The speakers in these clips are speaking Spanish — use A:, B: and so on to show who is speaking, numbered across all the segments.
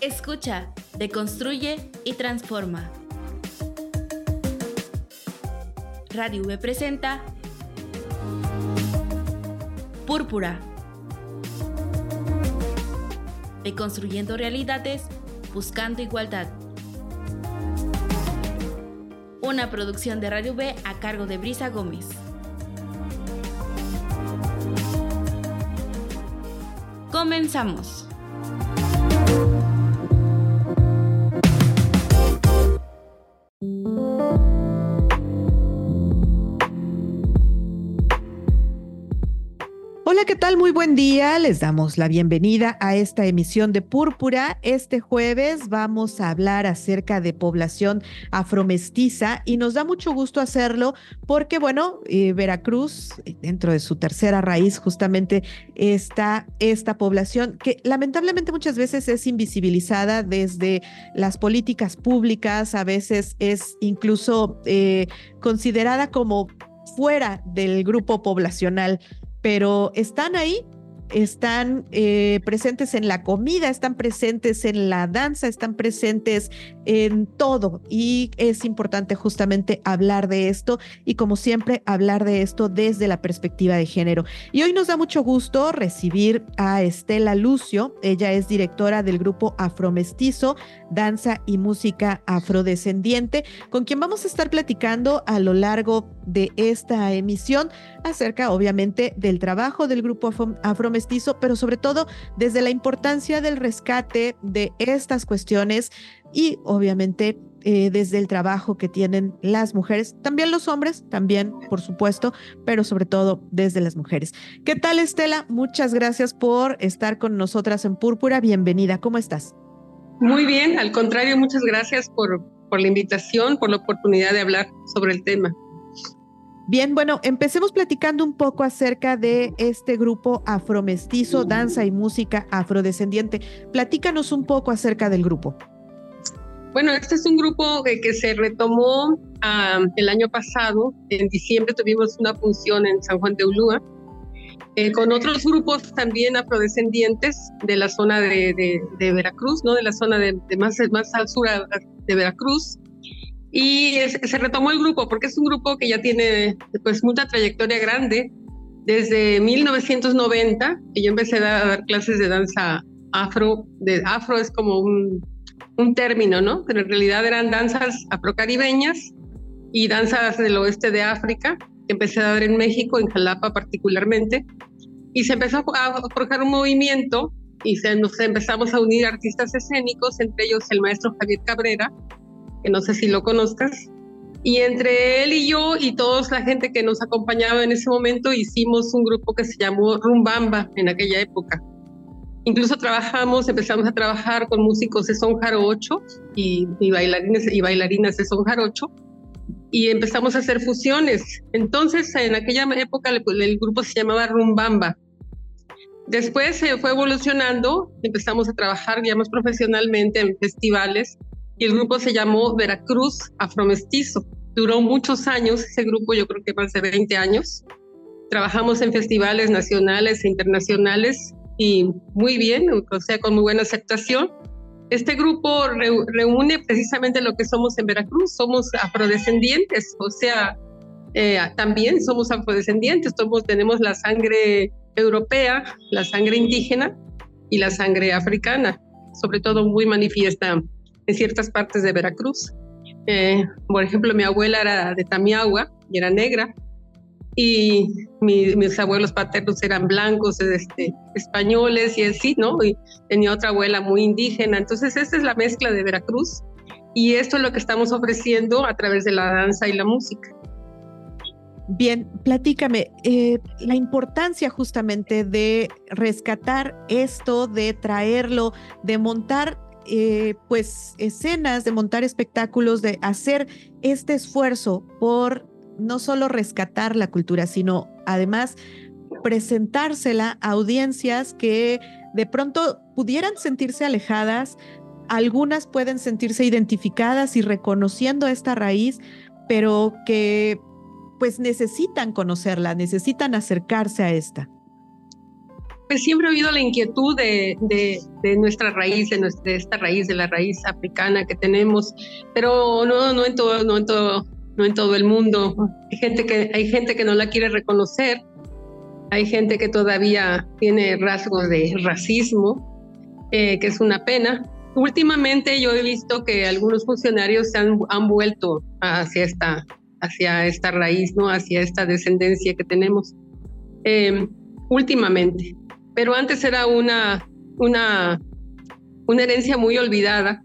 A: Escucha, deconstruye y transforma. Radio V presenta Púrpura. Deconstruyendo realidades, buscando igualdad. Una producción de Radio V a cargo de Brisa Gómez. Comenzamos.
B: ¿Qué tal? Muy buen día. Les damos la bienvenida a esta emisión de Púrpura. Este jueves vamos a hablar acerca de población afromestiza y nos da mucho gusto hacerlo porque, bueno, eh, Veracruz, dentro de su tercera raíz, justamente está esta población que lamentablemente muchas veces es invisibilizada desde las políticas públicas, a veces es incluso eh, considerada como fuera del grupo poblacional pero están ahí están eh, presentes en la comida, están presentes en la danza, están presentes en todo y es importante justamente hablar de esto y como siempre hablar de esto desde la perspectiva de género. Y hoy nos da mucho gusto recibir a Estela Lucio, ella es directora del grupo Afromestizo, Danza y Música Afrodescendiente, con quien vamos a estar platicando a lo largo de esta emisión acerca obviamente del trabajo del grupo Afromestizo pero sobre todo desde la importancia del rescate de estas cuestiones y obviamente eh, desde el trabajo que tienen las mujeres, también los hombres, también por supuesto, pero sobre todo desde las mujeres. ¿Qué tal Estela? Muchas gracias por estar con nosotras en Púrpura. Bienvenida, ¿cómo estás?
C: Muy bien, al contrario, muchas gracias por, por la invitación, por la oportunidad de hablar sobre el tema.
B: Bien, bueno, empecemos platicando un poco acerca de este grupo afromestizo, danza y música afrodescendiente. Platícanos un poco acerca del grupo.
C: Bueno, este es un grupo que, se retomó el año pasado. En diciembre tuvimos una función en San Juan de Ulúa eh, con otros grupos también afrodescendientes de la zona de, Veracruz, ¿no? De la zona de, más, más al sur de Veracruz. Y se retomó el grupo porque es un grupo que ya tiene pues mucha trayectoria grande. Desde 1990, que yo empecé a dar clases de danza afro, de afro es como un, un término, ¿no? Pero en realidad eran danzas afrocaribeñas y danzas del oeste de África, que empecé a dar en México, en Jalapa particularmente. Y se empezó a forjar un movimiento y se, nos empezamos a unir artistas escénicos, entre ellos el maestro Javier Cabrera, que no sé si lo conozcas. Y entre él y yo y toda la gente que nos acompañaba en ese momento hicimos un grupo que se llamó Rumbamba en aquella época. Incluso trabajamos, empezamos a trabajar con músicos de son jarocho y, y, bailarines y bailarinas de son jarocho y empezamos a hacer fusiones. Entonces, en aquella época el, el grupo se llamaba Rumbamba. Después se fue evolucionando, empezamos a trabajar ya más profesionalmente en festivales y el grupo se llamó Veracruz Afromestizo. Duró muchos años ese grupo, yo creo que más de 20 años. Trabajamos en festivales nacionales e internacionales y muy bien, o sea, con muy buena aceptación. Este grupo reúne precisamente lo que somos en Veracruz, somos afrodescendientes, o sea, eh, también somos afrodescendientes, somos, tenemos la sangre europea, la sangre indígena y la sangre africana, sobre todo muy manifiesta en ciertas partes de Veracruz. Eh, por ejemplo, mi abuela era de Tamiagua y era negra, y mis abuelos paternos eran blancos, este, españoles y así, ¿no? Y tenía otra abuela muy indígena. Entonces, esta es la mezcla de Veracruz y esto es lo que estamos ofreciendo a través de la danza y la música.
B: Bien, platícame eh, la importancia justamente de rescatar esto, de traerlo, de montar eh, pues escenas, de montar espectáculos, de hacer este esfuerzo por no solo rescatar la cultura, sino además presentársela a audiencias que de pronto pudieran sentirse alejadas, algunas pueden sentirse identificadas y reconociendo esta raíz, pero que pues necesitan conocerla, necesitan acercarse a esta.
C: Pues siempre he oído la inquietud de, de, nuestra raíz, de, nuestra, esta raíz, de la raíz africana que tenemos, pero no, no en todo, no en todo, no en todo el mundo. Hay gente que, hay gente que no la quiere reconocer, hay gente que todavía tiene rasgos de racismo, eh, que es una pena. Últimamente yo he visto que algunos funcionarios se han, han vuelto hacia esta, hacia esta raíz, ¿no? hacia esta descendencia que tenemos eh, últimamente. Pero antes era una, una, una herencia muy olvidada.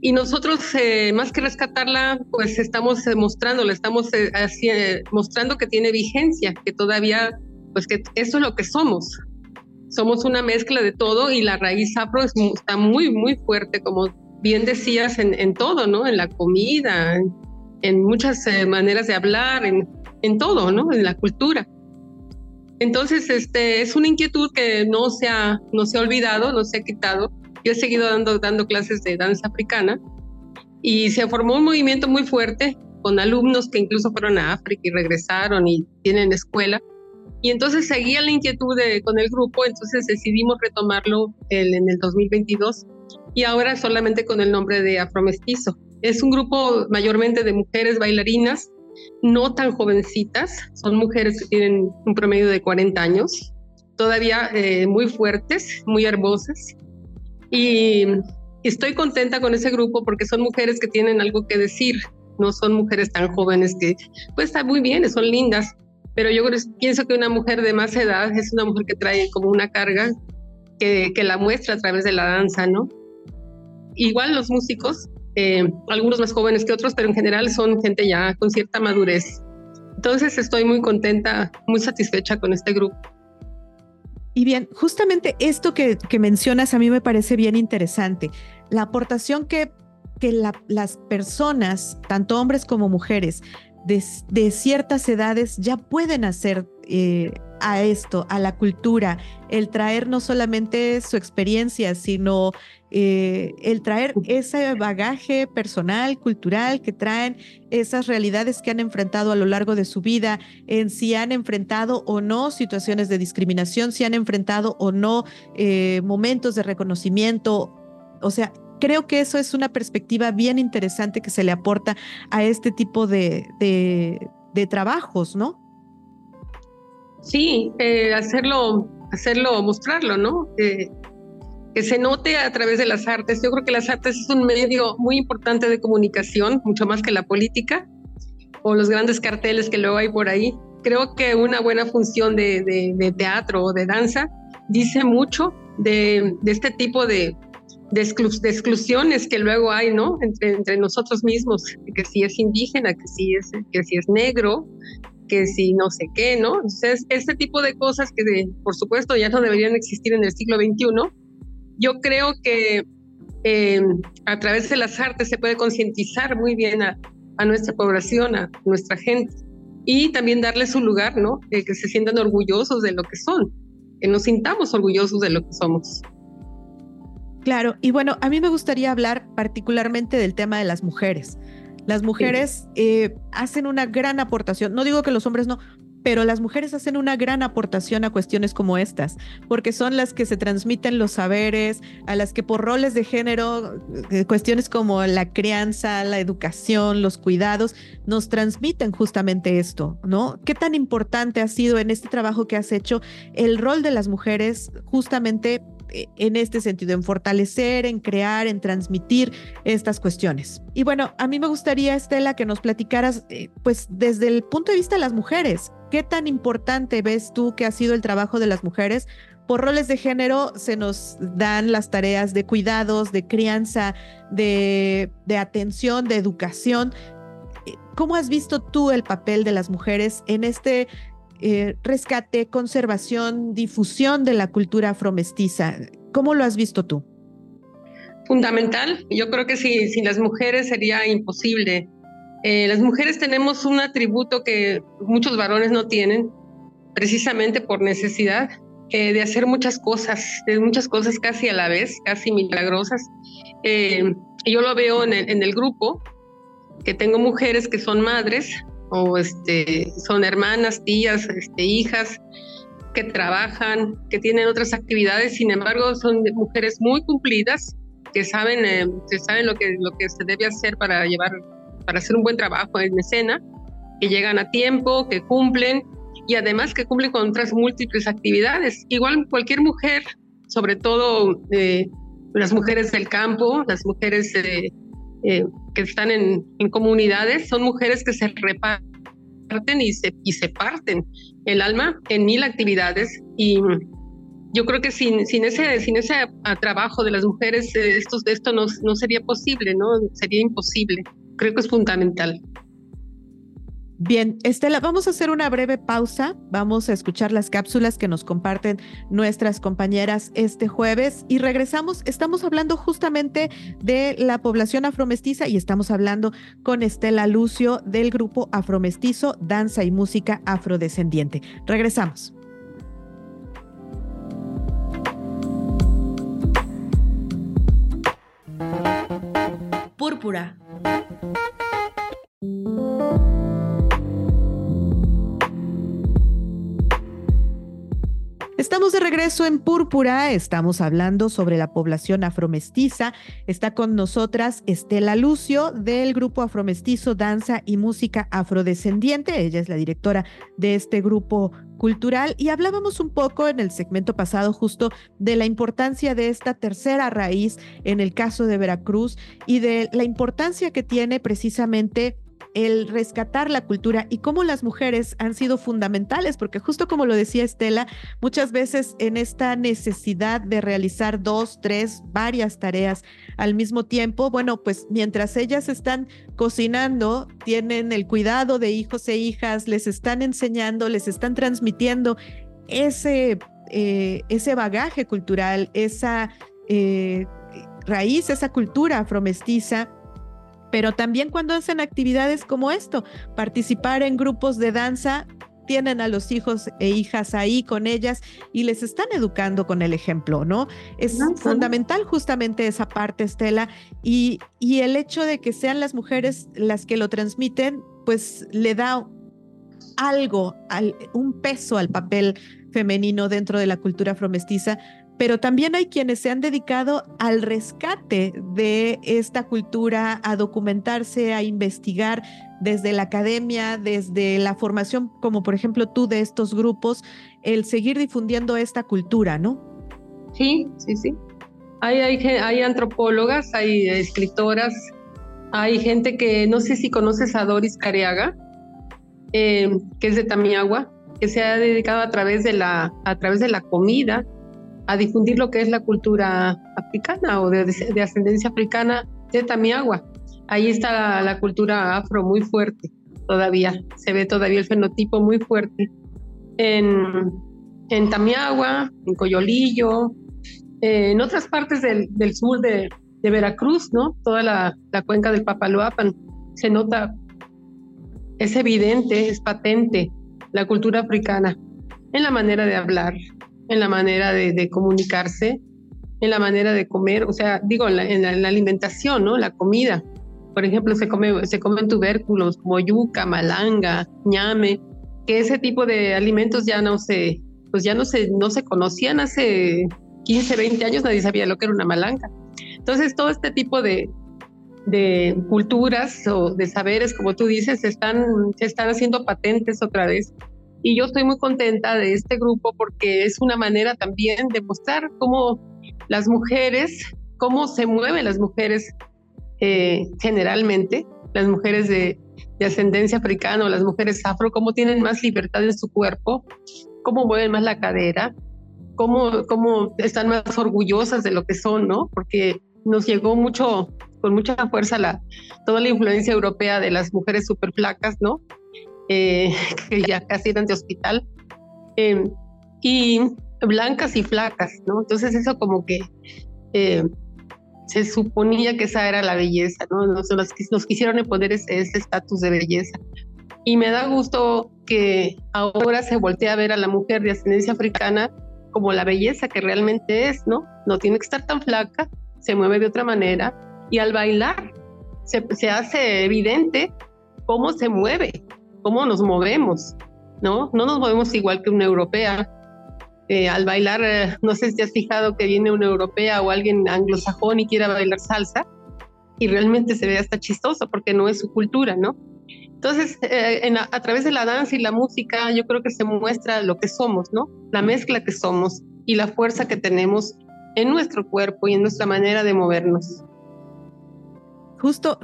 C: Y nosotros, eh, más que rescatarla, pues estamos mostrándola, estamos mostrando que tiene vigencia, que todavía, pues que eso es lo que somos somos una mezcla de todo y la raíz afro está muy, muy fuerte, como bien decías, en, todo, ¿no? En la comida, en, muchas eh, maneras de hablar, en, en todo, ¿no? En la cultura. Entonces, este, es una inquietud que no se ha, no se ha olvidado, no se ha quitado. Yo he seguido dando, dando clases de danza africana y se formó un movimiento muy fuerte con alumnos que incluso fueron a África y regresaron y tienen escuela y entonces seguía la inquietud con el grupo, entonces decidimos retomarlo en el 2022 y ahora solamente con el nombre de Afromestizo. Es un grupo mayormente de mujeres bailarinas, no tan jovencitas, son mujeres que tienen un promedio de 40 años, todavía eh, muy fuertes, muy hermosas. Y estoy contenta con ese grupo porque son mujeres que tienen algo que decir, no son mujeres tan jóvenes que, pues está muy bien, son lindas, pero yo pienso que una mujer de más edad es una mujer que trae como una carga que la muestra a través de la danza, ¿no? Igual los músicos, eh, algunos más jóvenes que otros, pero en general son gente ya con cierta madurez. Entonces estoy muy contenta, muy satisfecha con este grupo.
B: Y bien, justamente esto que, que mencionas a mí me parece bien interesante. La aportación que, que las personas, tanto hombres como mujeres, de, ciertas edades ya pueden hacer eh, a esto, a la cultura, el traer no solamente su experiencia, sino eh, el traer ese bagaje personal, cultural que traen, esas realidades que han enfrentado a lo largo de su vida, en si han enfrentado o no situaciones de discriminación, si han enfrentado o no eh, momentos de reconocimiento. O sea, creo que eso es una perspectiva bien interesante que se le aporta a este tipo de, de, trabajos, ¿no?
C: Sí, eh, hacerlo, hacerlo, mostrarlo, ¿no? Que se note a través de las artes. Yo creo que las artes es un medio muy importante de comunicación, mucho más que la política o los grandes carteles que luego hay por ahí. Creo que una buena función de, de, teatro o de danza dice mucho de, de este tipo de, de, exclusiones que luego hay, ¿no? Entre, entre nosotros mismos, que si es indígena, que si es, que si es negro, que si no sé qué, ¿no? Entonces, este tipo de cosas que por supuesto ya no deberían existir en el siglo XXI, yo creo que eh, a través de las artes se puede concientizar muy bien a, a, nuestra población, a nuestra gente, y también darle su lugar, ¿no? que se sientan orgullosos de lo que son, que nos sintamos orgullosos de lo que somos.
B: Claro, y bueno, a mí me gustaría hablar particularmente del tema de las mujeres. Las mujeres eh, hacen una gran aportación, no digo que los hombres no, pero las mujeres hacen una gran aportación a cuestiones como estas, porque son las que se transmiten los saberes, a las que por roles de género, eh, cuestiones como la crianza, la educación, los cuidados, nos transmiten justamente esto, ¿no? ¿Qué tan importante ha sido en este trabajo que has hecho el rol de las mujeres justamente en este sentido, en fortalecer, en crear, en transmitir estas cuestiones. Y bueno, a mí me gustaría, Estela, que nos platicaras, eh, pues desde el punto de vista de las mujeres, ¿qué tan importante ves tú que ha sido el trabajo de las mujeres? Por roles de género se nos dan las tareas de cuidados, de crianza, de, de atención, de educación. Eh, ¿Cómo has visto tú el papel de las mujeres en este eh, rescate, conservación, difusión de la cultura afromestiza. ¿Cómo lo has visto tú?
C: Fundamental. Yo creo que si, sin las mujeres sería imposible. Eh, las mujeres tenemos un atributo que muchos varones no tienen, precisamente por necesidad eh, de hacer muchas cosas, de muchas cosas casi a la vez, casi milagrosas. yo lo veo en el grupo, que tengo mujeres que son madres, o este, son hermanas, tías, este, hijas, que trabajan, que tienen otras actividades, sin embargo son mujeres muy cumplidas, que saben, eh, saben lo que, lo que se debe hacer para llevar, para hacer un buen trabajo en escena, que llegan a tiempo, que cumplen y además que cumplen con otras múltiples actividades. Igual cualquier mujer, sobre todo eh, las mujeres del campo, las mujeres eh, eh, que están en, en, comunidades, son mujeres que se reparten y se, y se parten el alma en mil actividades y yo creo que sin, sin ese, sin ese trabajo de las mujeres esto, esto no, no sería posible, ¿no? Sería imposible. Creo que es fundamental.
B: Bien, Estela, vamos a hacer una breve pausa. Vamos a escuchar las cápsulas que nos comparten nuestras compañeras este jueves y regresamos. Estamos hablando justamente de la población afromestiza y estamos hablando con Estela Lucio del grupo Afromestizo, Danza y Música Afrodescendiente. Regresamos.
A: Púrpura.
B: Estamos de regreso en Púrpura, estamos hablando sobre la población afromestiza. Está con nosotras Estela Lucio del grupo Afromestizo Danza y Música Afrodescendiente. Ella es la directora de este grupo cultural y hablábamos un poco en el segmento pasado justo de la importancia de esta tercera raíz en el caso de Veracruz y de la importancia que tiene precisamente el rescatar la cultura y cómo las mujeres han sido fundamentales, porque justo como lo decía Estela, muchas veces en esta necesidad de realizar dos, tres, varias tareas al mismo tiempo, bueno, pues mientras ellas están cocinando, tienen el cuidado de hijos e hijas, les están enseñando, les están transmitiendo ese, eh, ese bagaje cultural, esa eh, raíz, esa cultura afromestiza pero también cuando hacen actividades como esto, participar en grupos de danza, tienen a los hijos e hijas ahí con ellas y les están educando con el ejemplo, ¿no? Es fundamental justamente esa parte, Estela, y, y el hecho de que sean las mujeres las que lo transmiten, pues le da algo, un peso al papel femenino dentro de la cultura afromestiza, pero también hay quienes se han dedicado al rescate de esta cultura, a documentarse, a investigar desde la academia, desde la formación, como por ejemplo tú de estos grupos, el seguir difundiendo esta cultura, ¿no?
C: Sí, sí, sí. Hay, hay, antropólogas, hay escritoras, hay gente que no sé si conoces a Doris Careaga, eh, que es de Tamiagua, que se ha dedicado a través de la, a través de la comida, a difundir lo que es la cultura africana o de, ascendencia africana de Tamiagua. Ahí está la, cultura afro muy fuerte todavía, se ve todavía el fenotipo muy fuerte. En, en Tamiagua, en Coyolillo, en otras partes del, sur de, de, Veracruz, ¿no? Toda la, la cuenca del Papaloapan, se nota, es evidente, es patente la cultura africana en la manera de hablar, en la manera de, comunicarse, en la manera de comer, o sea, digo, en la, alimentación, ¿no? La comida. Por ejemplo, se, come, se comen tubérculos como yuca, malanga, ñame, que ese tipo de alimentos ya no se, pues ya no se, no se conocían hace 15, 20 años, nadie sabía lo que era una malanga. Entonces, todo este tipo de, de culturas o de saberes, como tú dices, están, se están haciendo patentes otra vez y yo estoy muy contenta de este grupo porque es una manera también de mostrar cómo las mujeres, cómo se mueven las mujeres eh, generalmente, las mujeres de, ascendencia africana o las mujeres afro, cómo tienen más libertad en su cuerpo, cómo mueven más la cadera, cómo, cómo están más orgullosas de lo que son, ¿no? Porque nos llegó mucho, con mucha fuerza la, toda la influencia europea de las mujeres súper flacas, ¿no? Eh, que ya casi eran de hospital, em, y blancas y flacas, ¿no? Entonces eso como que eh, se suponía que esa era la belleza, ¿no? Nos, nos, quisieron imponer ese estatus de belleza. Y me da gusto que ahora se voltea a ver a la mujer de ascendencia africana como la belleza que realmente es, ¿no? No tiene que estar tan flaca, se mueve de otra manera y al bailar se, se hace evidente cómo se mueve, cómo nos movemos, ¿no? No nos movemos igual que una europea, eh, al bailar, eh, no sé si has fijado que viene una europea o alguien anglosajón y quiera bailar salsa, y realmente se ve hasta chistoso porque no es su cultura, ¿no? Entonces, eh, a, través de la danza y la música, yo creo que se muestra lo que somos, ¿no? La mezcla que somos y la fuerza que tenemos en nuestro cuerpo y en nuestra manera de movernos.
B: Justo,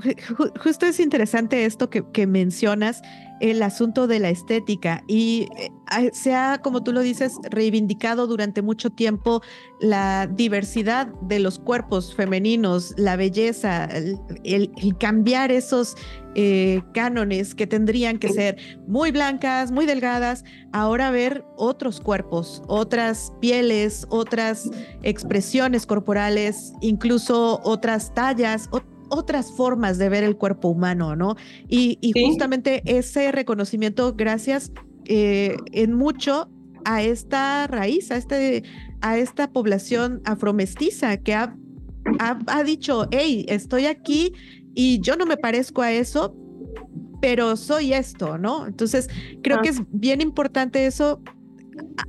B: justo es interesante esto que mencionas el asunto de la estética y eh, se ha, como tú lo dices, reivindicado durante mucho tiempo la diversidad de los cuerpos femeninos, la belleza, el, cambiar esos eh, cánones que tendrían que ser muy blancas, muy delgadas, ahora ver otros cuerpos, otras pieles, otras expresiones corporales, incluso otras tallas, otras formas de ver el cuerpo humano, ¿no? Y, justamente ese reconocimiento, gracias eh, en mucho a esta raíz, a, este, a esta población afromestiza que ha, ha, dicho, hey, estoy aquí y yo no me parezco a eso, pero soy esto, ¿no? Entonces, creo que es bien importante eso,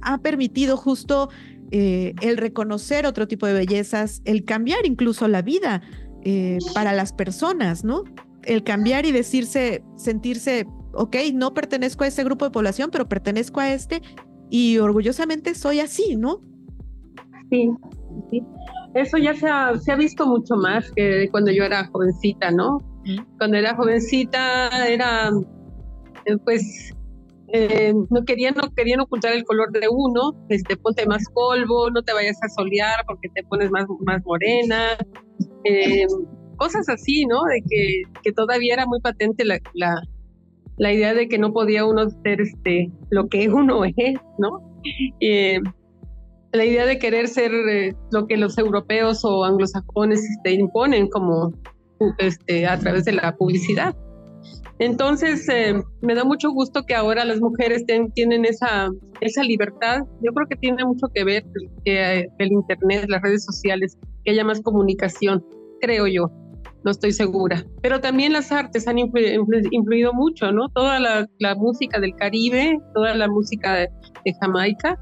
B: ha permitido justo eh, el reconocer otro tipo de bellezas, el cambiar incluso la vida eh, para las personas, ¿no? El cambiar y decirse, sentirse, ok, no pertenezco a ese grupo de población, pero pertenezco a este y orgullosamente soy así, ¿no?
C: Sí, sí. Eso ya se ha, se ha visto mucho más que cuando yo era jovencita, ¿no? Cuando era jovencita era, eh, pues, eh, no querían no querían ocultar el color de uno, este, ponte más polvo, no te vayas a solear porque te pones más, más morena, eh, cosas así, ¿no? De que, que todavía era muy patente la, la, la, idea de que no podía uno ser este, lo que uno es, ¿no? Eh, la idea de querer ser eh, lo que los europeos o anglosajones este, imponen como este, a través de la publicidad. Entonces, me da mucho gusto que ahora las mujeres tienen esa, esa libertad. Yo creo que tiene mucho que ver que el Internet, las redes sociales, que haya más comunicación, creo yo, no estoy segura. Pero también las artes han influido mucho, ¿no? Toda la, música del Caribe, toda la música de, Jamaica,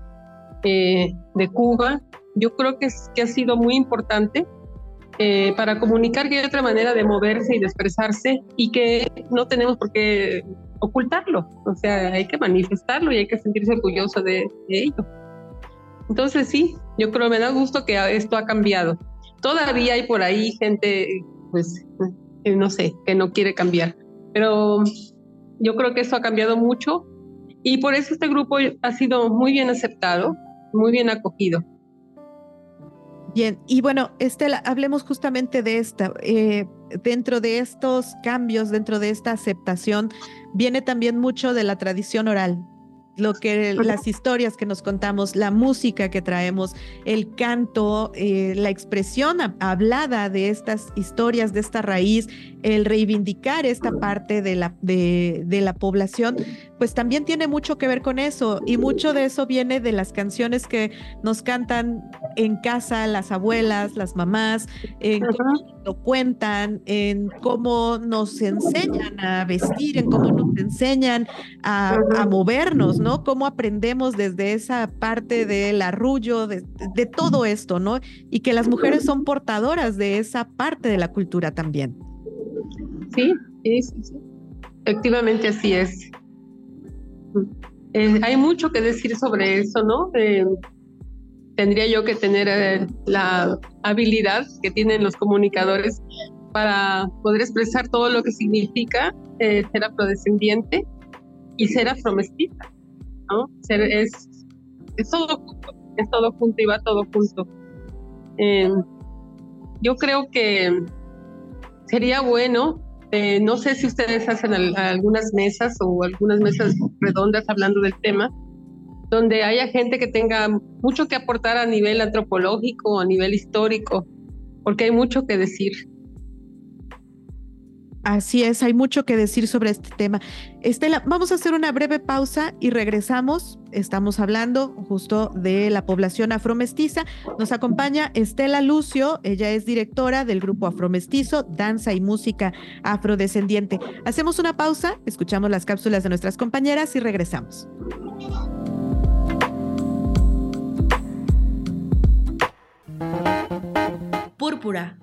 C: eh, de Cuba, yo creo que, es, que ha sido muy importante eh, para comunicar que hay otra manera de moverse y de expresarse y que no tenemos por qué ocultarlo, o sea, hay que manifestarlo y hay que sentirse orgulloso de, de ello. Entonces sí, yo creo me da gusto que esto ha cambiado. Todavía hay por ahí gente, pues, no sé, que no quiere cambiar, pero yo creo que eso ha cambiado mucho y por eso este grupo ha sido muy bien aceptado, muy bien acogido.
B: Bien, y bueno, Estela, hablemos justamente de esta. Eh, dentro de estos cambios, dentro de esta aceptación, viene también mucho de la tradición oral, lo que las historias que nos contamos, la música que traemos, el canto, eh, la expresión hablada de estas historias, de esta raíz, el reivindicar esta parte de la, de, de la población, pues también tiene mucho que ver con eso y mucho de eso viene de las canciones que nos cantan en casa las abuelas, las mamás, en cómo lo cuentan, en cómo nos enseñan a vestir, en cómo nos enseñan a, movernos, ¿no? Cómo aprendemos desde esa parte del arrullo, de, de todo esto, ¿no? Y que las mujeres son portadoras de esa parte de la cultura también.
C: Sí, sí, sí. Efectivamente así es. Eh, hay mucho que decir sobre eso, ¿no? Eh, tendría yo que tener eh, la habilidad que tienen los comunicadores para poder expresar todo lo que significa ser afrodescendiente y ser afromestiza, ¿no? Ser, es, todo es todo junto y va todo junto. yo creo que sería bueno eh, no sé si ustedes hacen algunas mesas o algunas mesas redondas hablando del tema, donde haya gente que tenga mucho que aportar a nivel antropológico, a nivel histórico, porque hay mucho que decir.
B: Así es, hay mucho que decir sobre este tema. Estela, vamos a hacer una breve pausa y regresamos. Estamos hablando justo de la población afromestiza. Nos acompaña Estela Lucio, ella es directora del grupo Afromestizo, Danza y Música Afrodescendiente. Hacemos una pausa, escuchamos las cápsulas de nuestras compañeras y regresamos.
A: Púrpura.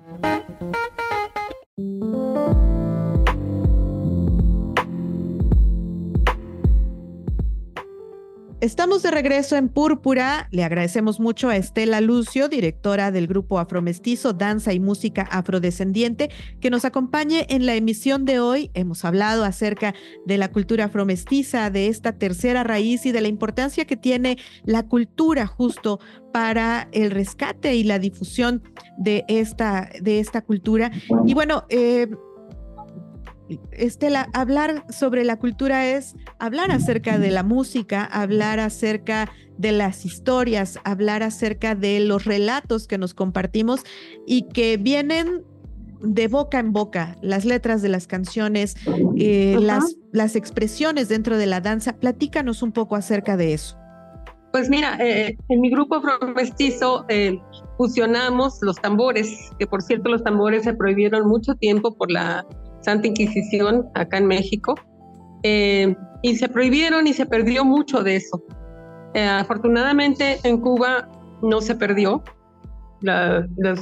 B: Estamos de regreso en Púrpura. Le agradecemos mucho a Estela Lucio, directora del grupo Afromestizo, Danza y Música Afrodescendiente, que nos acompañe en la emisión de hoy. Hemos hablado acerca de la cultura afromestiza, de esta tercera raíz y de la importancia que tiene la cultura justo para el rescate y la difusión de esta, de esta cultura. Y bueno, eh, Estela, hablar sobre la cultura es hablar acerca de la música, hablar acerca de las historias, hablar acerca de los relatos que nos compartimos y que vienen de boca en boca, las letras de las canciones, eh, las, las expresiones dentro de la danza. Platícanos un poco acerca de eso.
C: Pues mira, eh, en mi grupo Mestizo eh, fusionamos los tambores, que por cierto los tambores se prohibieron mucho tiempo por la Santa Inquisición acá en México, eh, y se prohibieron y se perdió mucho de eso. Eh, afortunadamente en Cuba no se perdió,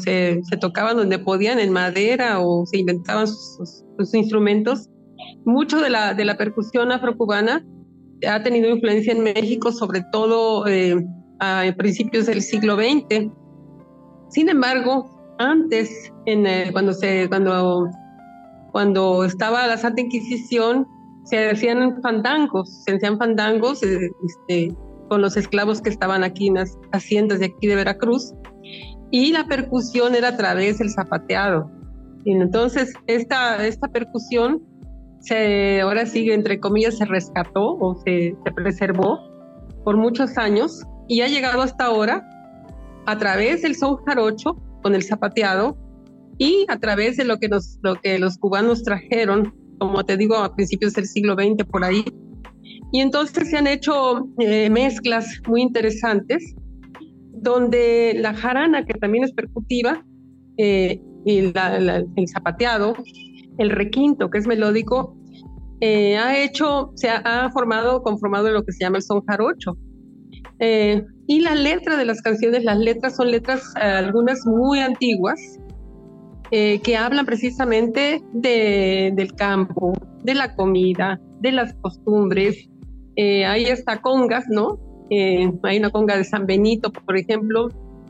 C: se, tocaban donde podían, en madera o se inventaban sus, instrumentos. Mucho de la, de la percusión afrocubana ha tenido influencia en México, sobre todo eh, a principios del siglo XX. Sin embargo, antes, en, cuando, se, cuando cuando estaba la Santa Inquisición, se hacían fandangos, se hacían fandangos eh, este, con los esclavos que estaban aquí en las haciendas de aquí de Veracruz, y la percusión era a través del zapateado. Y entonces, esta, esta percusión se, ahora sí, entre comillas, se rescató o se, se preservó por muchos años y ha llegado hasta ahora a través del son jarocho con el zapateado y a través de lo que, los cubanos trajeron, como te digo, a principios del siglo XX por ahí. Y entonces se han hecho eh, mezclas muy interesantes, donde la jarana, que también es percutiva, eh, y el zapateado, el requinto, que es melódico, eh, ha hecho, se ha, formado, conformado lo que se llama el son jarocho. y la letra de las canciones, las letras son letras algunas muy antiguas, eh, que hablan precisamente de, del campo, de la comida, de las costumbres. Eh, hay hasta congas, ¿no? Eh, hay una conga de San Benito, por ejemplo,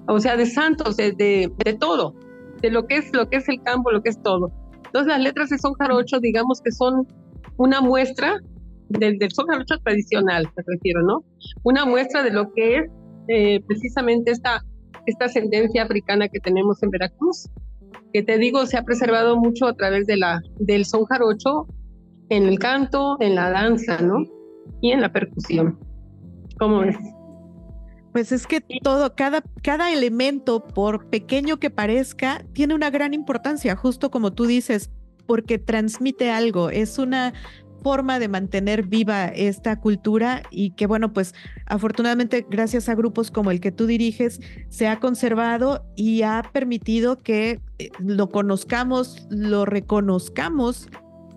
C: o sea, de santos, de, de, todo, de lo que es lo que es el campo, lo que es todo. Entonces las letras de son jarocho, digamos que son una muestra del, del son jarocho tradicional, me refiero, ¿no? Una muestra de lo que es precisamente esta, esta ascendencia africana que tenemos en Veracruz que te digo, se ha preservado mucho a través de la, del son jarocho en el canto, en la danza, ¿no? Y en la percusión. ¿Cómo es?
B: Pues es que todo, cada, cada elemento, por pequeño que parezca, tiene una gran importancia, justo como tú dices, porque transmite algo, es una forma de mantener viva esta cultura y que bueno, pues afortunadamente gracias a grupos como el que tú diriges se ha conservado y ha permitido que eh, lo conozcamos, lo reconozcamos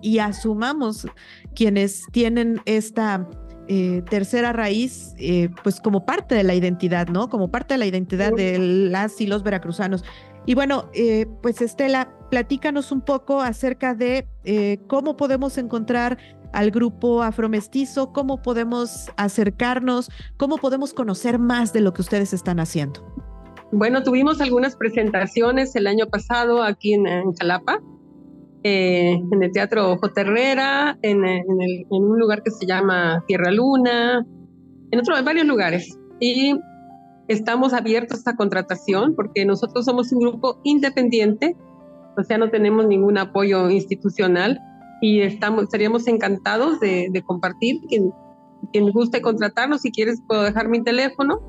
B: y asumamos quienes tienen esta eh, tercera raíz, eh, pues como parte de la identidad, ¿no? Como parte de la identidad de las y los veracruzanos. Y bueno, pues Estela, platícanos un poco acerca de eh, cómo podemos encontrar al grupo afromestizo, cómo podemos acercarnos, cómo podemos conocer más de lo que ustedes están haciendo.
C: Bueno, tuvimos algunas presentaciones el año pasado aquí en, en eh, en el Teatro J. Herrera, en, en, un lugar que se llama Tierra Luna, en, otro, en varios lugares. Y estamos abiertos a contratación porque nosotros somos un grupo independiente o sea, no tenemos ningún apoyo institucional y estamos, estaríamos encantados de, compartir. Quien, quien guste contratarnos, si quieres puedo dejar mi teléfono.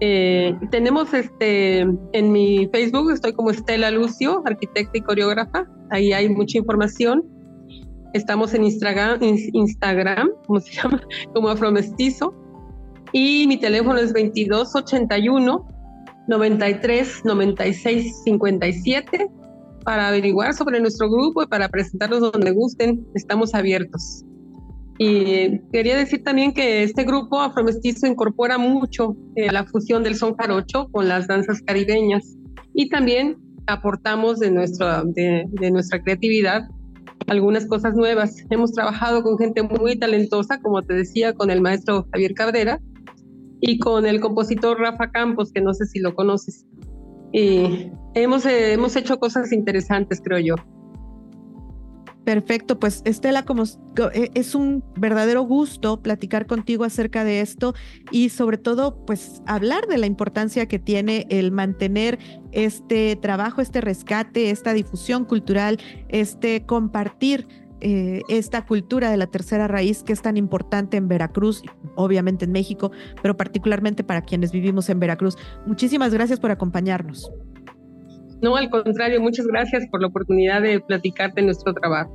C: Eh, tenemos este en mi Facebook, estoy como Estela Lucio, arquitecta y coreógrafa. Ahí hay mucha información. Estamos en Instagram, Instagram, ¿cómo se llama? Como Afromestizo. Y mi teléfono es 2281 93 96 57 para averiguar sobre nuestro grupo y para presentarnos donde gusten. Estamos abiertos. Y quería decir también que este grupo afromestizo incorpora mucho eh, la fusión del son jarocho con las danzas caribeñas y también aportamos de, nuestra de, de nuestra creatividad algunas cosas nuevas. Hemos trabajado con gente muy talentosa, como te decía, con el maestro Javier Cabrera y con el compositor Rafa Campos, que no sé si lo conoces. Y hemos, eh, hemos hecho cosas interesantes, creo yo.
B: Perfecto, pues Estela, como eh, es un verdadero gusto platicar contigo acerca de esto y sobre todo, pues hablar de la importancia que tiene el mantener este trabajo, este rescate, esta difusión cultural, este compartir eh, esta cultura de la tercera raíz que es tan importante en Veracruz, obviamente en México, pero particularmente para quienes vivimos en Veracruz. Muchísimas gracias por acompañarnos.
C: No, al contrario, muchas gracias por la oportunidad de platicar de nuestro trabajo.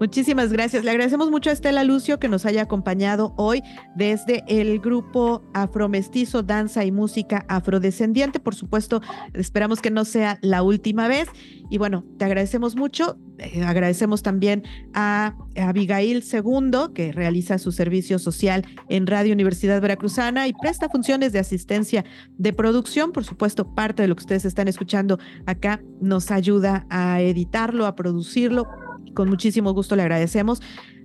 B: Muchísimas gracias. Le agradecemos mucho a Estela Lucio que nos haya acompañado hoy desde el grupo Afromestizo Danza y Música Afrodescendiente. Por supuesto, esperamos que no sea la última vez. Y bueno, te agradecemos mucho. Eh, agradecemos también a Abigail Segundo, que realiza su servicio social en Radio Universidad Veracruzana y presta funciones de asistencia de producción. Por supuesto, parte de lo que ustedes están escuchando acá nos ayuda a editarlo, a producirlo con muchísimo gusto le agradecemos.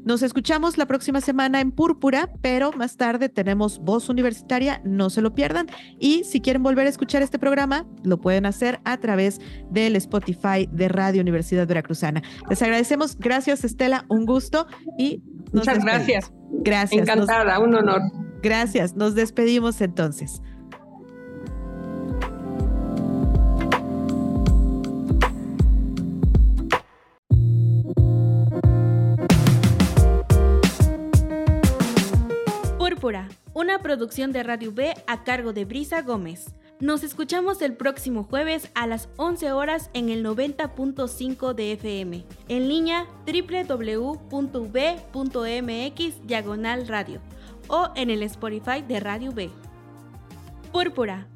B: Nos escuchamos la próxima semana en Púrpura, pero más tarde tenemos Voz Universitaria, no se lo pierdan. Y si quieren volver a escuchar este programa, lo pueden hacer a través del Spotify de Radio Universidad Veracruzana. Les agradecemos, gracias Estela, un gusto y...
C: Muchas gracias.
B: Gracias.
C: Encantada, un honor.
B: Gracias, nos despedimos entonces.
A: Una producción de Radio B a cargo de Brisa Gómez. Nos escuchamos el próximo jueves a las 11 horas en el 90.5 de FM, en línea www.v.mx diagonal radio o en el Spotify de Radio B. Púrpura,